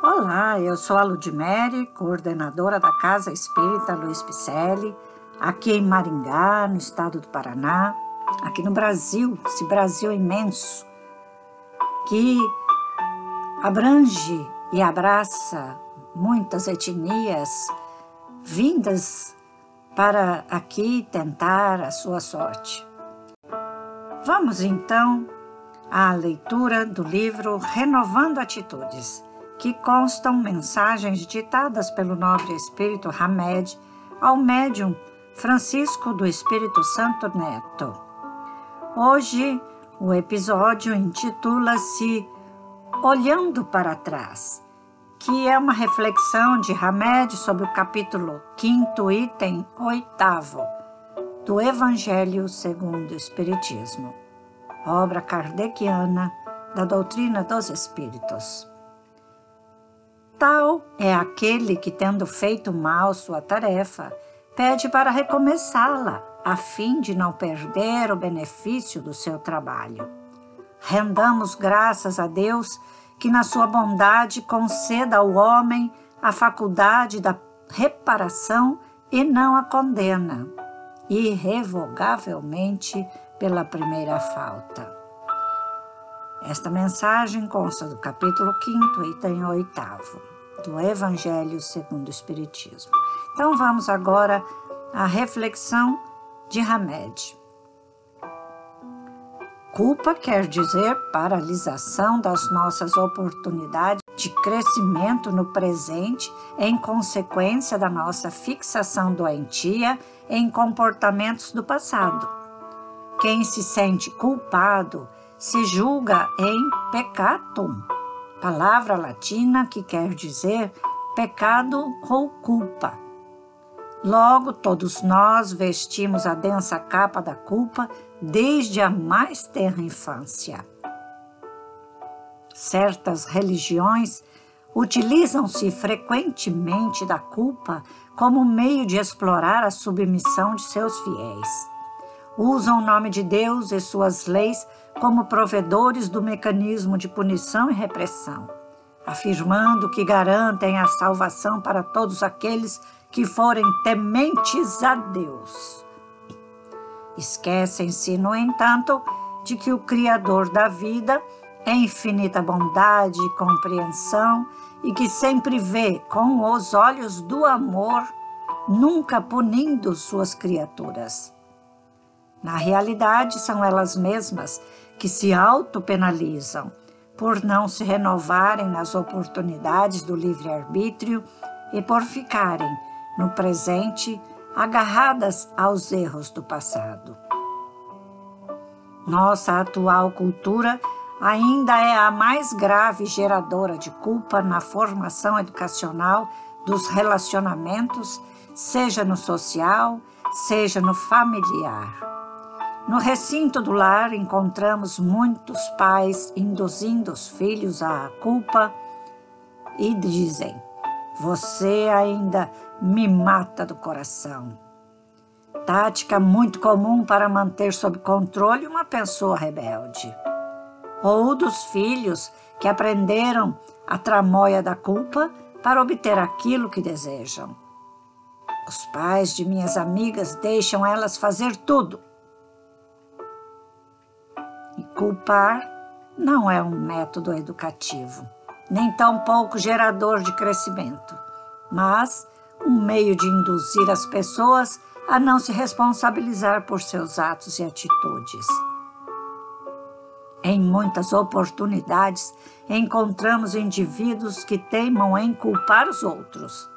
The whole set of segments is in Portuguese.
Olá, eu sou a Ludmere, coordenadora da Casa Espírita Luiz Picelli, aqui em Maringá, no estado do Paraná, aqui no Brasil, esse Brasil imenso, que abrange e abraça muitas etnias vindas para aqui tentar a sua sorte. Vamos então à leitura do livro Renovando Atitudes que constam mensagens ditadas pelo nobre espírito Hamed ao médium Francisco do Espírito Santo Neto. Hoje, o episódio intitula-se Olhando para Trás, que é uma reflexão de Hamed sobre o capítulo 5, item 8 do Evangelho segundo o Espiritismo, obra kardeciana da doutrina dos Espíritos. Tal é aquele que, tendo feito mal sua tarefa, pede para recomeçá-la, a fim de não perder o benefício do seu trabalho. Rendamos graças a Deus que, na sua bondade, conceda ao homem a faculdade da reparação e não a condena, irrevogavelmente pela primeira falta. Esta mensagem consta do capítulo 5, item 8 do Evangelho segundo o Espiritismo. Então vamos agora à reflexão de Hamed. Culpa quer dizer paralisação das nossas oportunidades de crescimento no presente em consequência da nossa fixação doentia em comportamentos do passado. Quem se sente culpado se julga em peccatum, palavra latina que quer dizer pecado ou culpa. Logo, todos nós vestimos a densa capa da culpa desde a mais tenra infância. Certas religiões utilizam-se frequentemente da culpa como meio de explorar a submissão de seus fiéis. Usam o nome de Deus e suas leis como provedores do mecanismo de punição e repressão, afirmando que garantem a salvação para todos aqueles que forem tementes a Deus. Esquecem-se, no entanto, de que o Criador da vida é infinita bondade e compreensão e que sempre vê com os olhos do amor, nunca punindo suas criaturas. Na realidade, são elas mesmas que se autopenalizam por não se renovarem nas oportunidades do livre-arbítrio e por ficarem, no presente, agarradas aos erros do passado. Nossa atual cultura ainda é a mais grave geradora de culpa na formação educacional dos relacionamentos, seja no social, seja no familiar. No recinto do lar encontramos muitos pais induzindo os filhos à culpa e dizem: Você ainda me mata do coração. Tática muito comum para manter sob controle uma pessoa rebelde. Ou dos filhos que aprenderam a tramóia da culpa para obter aquilo que desejam. Os pais de minhas amigas deixam elas fazer tudo culpar não é um método educativo, nem tampouco gerador de crescimento, mas um meio de induzir as pessoas a não se responsabilizar por seus atos e atitudes. Em muitas oportunidades, encontramos indivíduos que teimam em culpar os outros,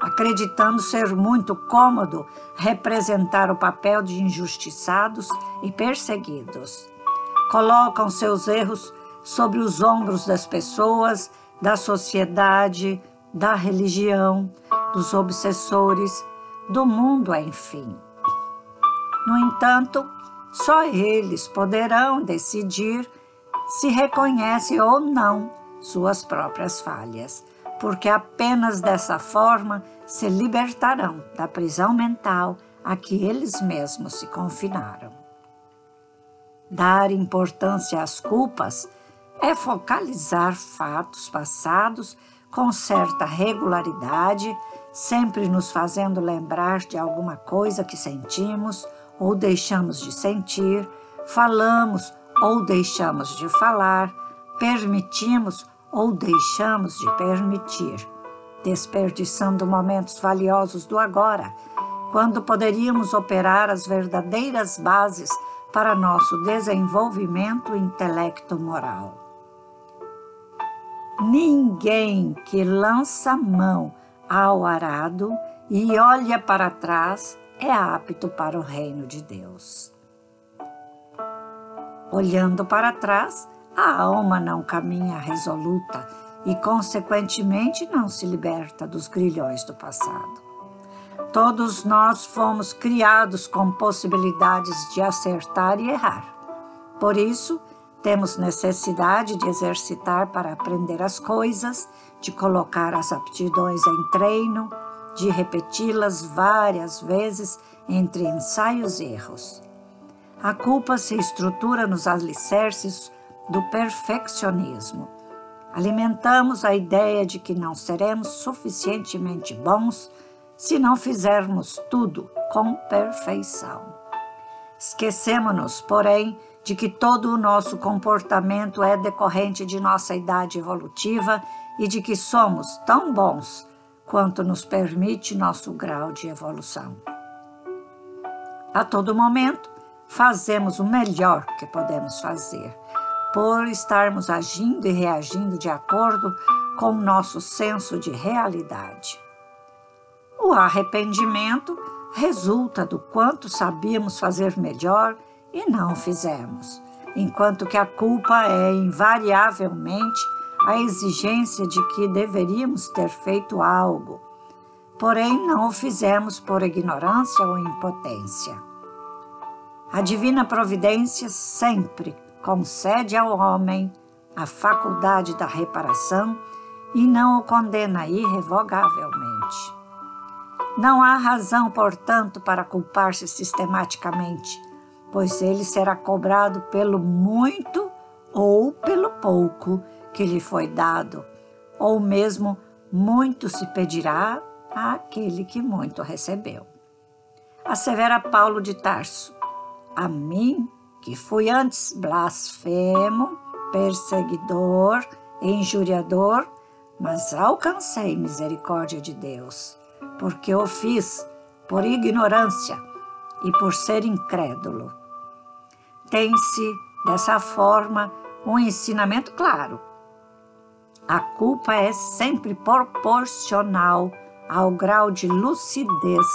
acreditando ser muito cômodo representar o papel de injustiçados e perseguidos colocam seus erros sobre os ombros das pessoas, da sociedade, da religião, dos obsessores, do mundo, enfim. No entanto, só eles poderão decidir se reconhecem ou não suas próprias falhas, porque apenas dessa forma se libertarão da prisão mental a que eles mesmos se confinaram. Dar importância às culpas é focalizar fatos passados com certa regularidade, sempre nos fazendo lembrar de alguma coisa que sentimos ou deixamos de sentir, falamos ou deixamos de falar, permitimos ou deixamos de permitir, desperdiçando momentos valiosos do agora, quando poderíamos operar as verdadeiras bases para nosso desenvolvimento intelecto-moral. Ninguém que lança mão ao arado e olha para trás é apto para o reino de Deus. Olhando para trás, a alma não caminha resoluta e, consequentemente, não se liberta dos grilhões do passado. Todos nós fomos criados com possibilidades de acertar e errar. Por isso, temos necessidade de exercitar para aprender as coisas, de colocar as aptidões em treino, de repeti-las várias vezes entre ensaios e erros. A culpa se estrutura nos alicerces do perfeccionismo. Alimentamos a ideia de que não seremos suficientemente bons se não fizermos tudo com perfeição. Esquecemos-nos, porém, de que todo o nosso comportamento é decorrente de nossa idade evolutiva e de que somos tão bons quanto nos permite nosso grau de evolução. A todo momento, fazemos o melhor que podemos fazer, por estarmos agindo e reagindo de acordo com nosso senso de realidade. O arrependimento resulta do quanto sabíamos fazer melhor e não fizemos, enquanto que a culpa é invariavelmente a exigência de que deveríamos ter feito algo, porém não o fizemos por ignorância ou impotência. A divina providência sempre concede ao homem a faculdade da reparação e não o condena irrevogavelmente. Não há razão, portanto, para culpar-se sistematicamente, pois ele será cobrado pelo muito ou pelo pouco que lhe foi dado, ou mesmo muito se pedirá àquele que muito recebeu. Assevera Paulo de Tarso: A mim, que fui antes blasfemo, perseguidor, injuriador, mas alcancei misericórdia de Deus porque o fiz por ignorância e por ser incrédulo. Tem-se, dessa forma, um ensinamento claro. A culpa é sempre proporcional ao grau de lucidez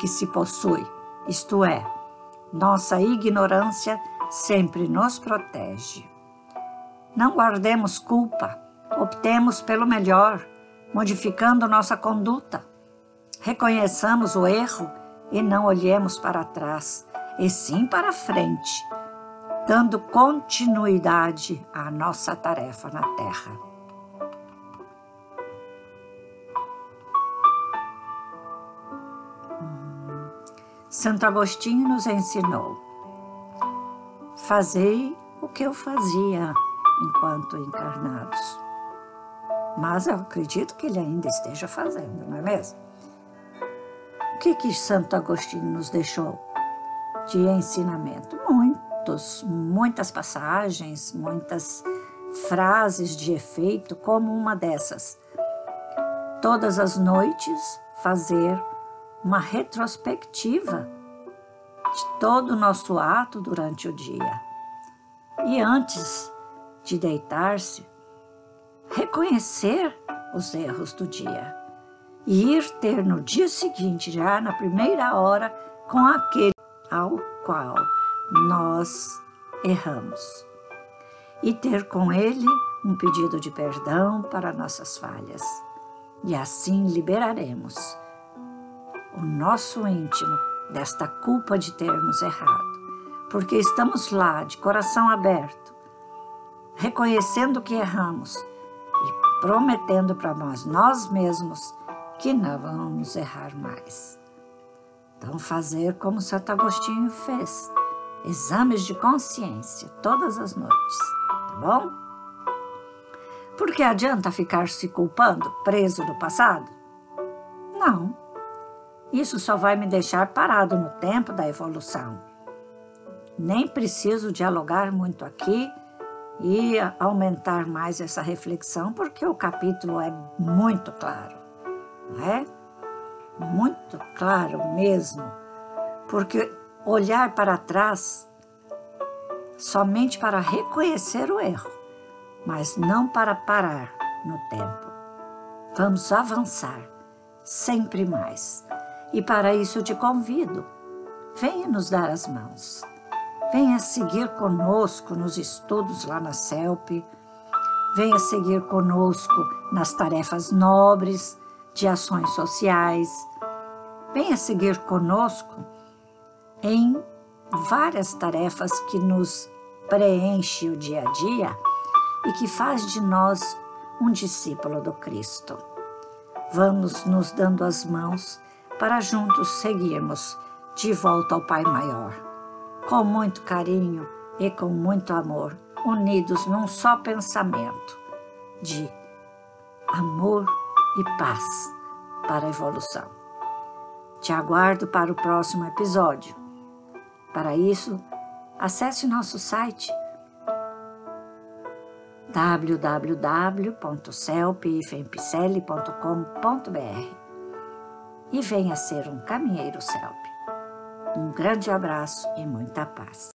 que se possui, isto é, nossa ignorância sempre nos protege. Não guardemos culpa, optemos pelo melhor, modificando nossa conduta. Reconheçamos o erro e não olhemos para trás, e sim para frente, dando continuidade à nossa tarefa na Terra. Santo Agostinho nos ensinou: Fazei o que eu fazia enquanto encarnados. Mas eu acredito que ele ainda esteja fazendo, não é mesmo? Que que Santo Agostinho nos deixou de ensinamento? Muitos, muitas passagens, muitas frases de efeito, como uma dessas. Todas as noites fazer uma retrospectiva de todo o nosso ato durante o dia. E antes de deitar-se, reconhecer os erros do dia e ir ter no dia seguinte, já na primeira hora, com aquele ao qual nós erramos. E ter com ele um pedido de perdão para nossas falhas. E assim liberaremos o nosso íntimo desta culpa de termos errado, porque estamos lá de coração aberto, reconhecendo que erramos e prometendo para nós, nós mesmos que não vamos errar mais. Então, fazer como Santo Agostinho fez, exames de consciência todas as noites, tá bom? Porque adianta ficar se culpando, preso no passado? Não. Isso só vai me deixar parado no tempo da evolução. Nem preciso dialogar muito aqui e aumentar mais essa reflexão, porque o capítulo é muito claro, não é? Muito claro mesmo, porque olhar para trás somente para reconhecer o erro, mas não para parar no tempo. Vamos avançar sempre mais. E para isso te convido, venha nos dar as mãos. Venha seguir conosco nos estudos lá na CELP. Venha seguir conosco nas tarefas nobres de ações sociais. Venha seguir conosco em várias tarefas que nos preenche o dia a dia e que faz de nós um discípulo do Cristo. Vamos nos dando as mãos para juntos seguirmos de volta ao Pai Maior, com muito carinho e com muito amor, unidos num só pensamento de amor e paz para a evolução. Te aguardo para o próximo episódio. Para isso, acesse nosso site www.celpifempicele.com.br e venha ser um caminheiro CELP. Um grande abraço e muita paz.